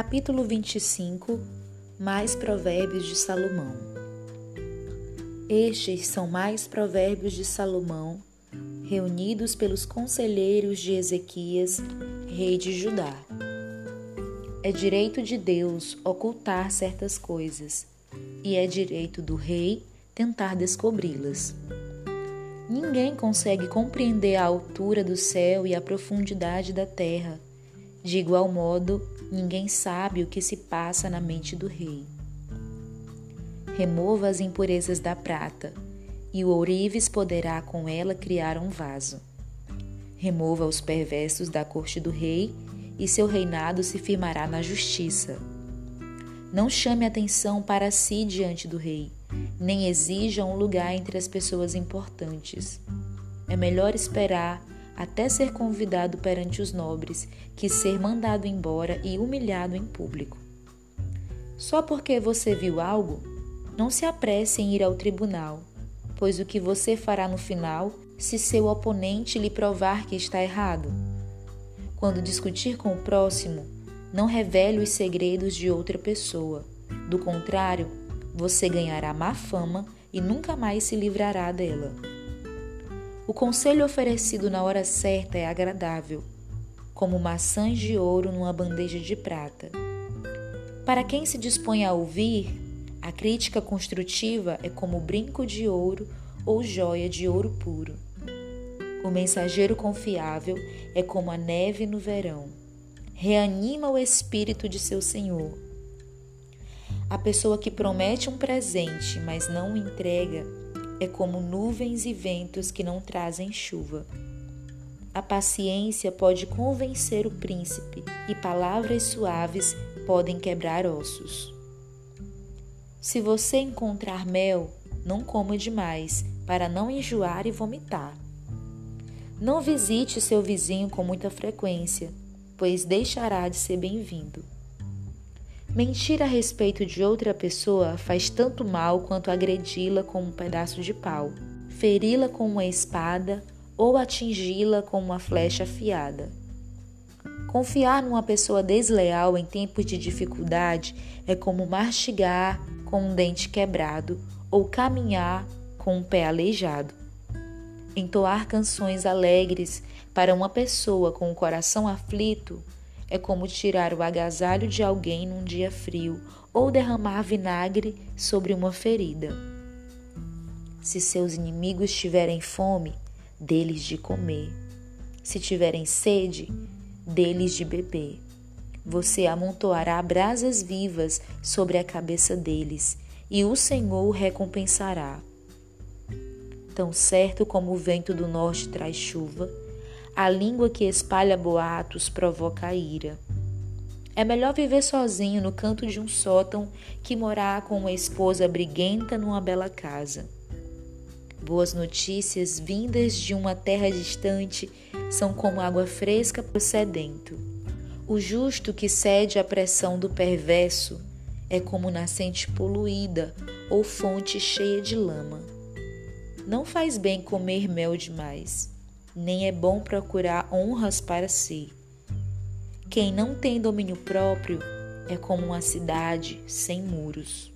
Capítulo 25 Mais Provérbios de Salomão Estes são mais provérbios de Salomão, reunidos pelos conselheiros de Ezequias, rei de Judá. É direito de Deus ocultar certas coisas, e é direito do rei tentar descobri-las. Ninguém consegue compreender a altura do céu e a profundidade da terra. De igual modo, ninguém sabe o que se passa na mente do rei. Remova as impurezas da prata, e o ourives poderá com ela criar um vaso. Remova os perversos da corte do rei, e seu reinado se firmará na justiça. Não chame atenção para si diante do rei nem exija um lugar entre as pessoas importantes. É melhor esperar até ser convidado perante os nobres que ser mandado embora e humilhado em público. Só porque você viu algo, não se apresse em ir ao tribunal, pois o que você fará no final se seu oponente lhe provar que está errado? Quando discutir com o próximo, não revele os segredos de outra pessoa. Do contrário, você ganhará má fama e nunca mais se livrará dela. O conselho oferecido na hora certa é agradável, como maçãs de ouro numa bandeja de prata. Para quem se dispõe a ouvir, a crítica construtiva é como brinco de ouro ou joia de ouro puro. O mensageiro confiável é como a neve no verão. Reanima o espírito de seu senhor a pessoa que promete um presente, mas não o entrega, é como nuvens e ventos que não trazem chuva. A paciência pode convencer o príncipe, e palavras suaves podem quebrar ossos. Se você encontrar mel, não coma demais, para não enjoar e vomitar. Não visite seu vizinho com muita frequência, pois deixará de ser bem-vindo. Mentir a respeito de outra pessoa faz tanto mal quanto agredi-la com um pedaço de pau, feri-la com uma espada ou atingi-la com uma flecha afiada. Confiar numa pessoa desleal em tempos de dificuldade é como mastigar com um dente quebrado ou caminhar com um pé aleijado. Entoar canções alegres para uma pessoa com o coração aflito é como tirar o agasalho de alguém num dia frio ou derramar vinagre sobre uma ferida. Se seus inimigos tiverem fome, deles de comer. Se tiverem sede, deles de beber. Você amontoará brasas vivas sobre a cabeça deles, e o Senhor o recompensará. Tão certo como o vento do norte traz chuva, a língua que espalha boatos provoca a ira. É melhor viver sozinho no canto de um sótão que morar com uma esposa briguenta numa bela casa. Boas notícias vindas de uma terra distante são como água fresca para o sedento. O justo que cede à pressão do perverso é como nascente poluída ou fonte cheia de lama. Não faz bem comer mel demais nem é bom procurar honras para si. Quem não tem domínio próprio é como uma cidade sem muros.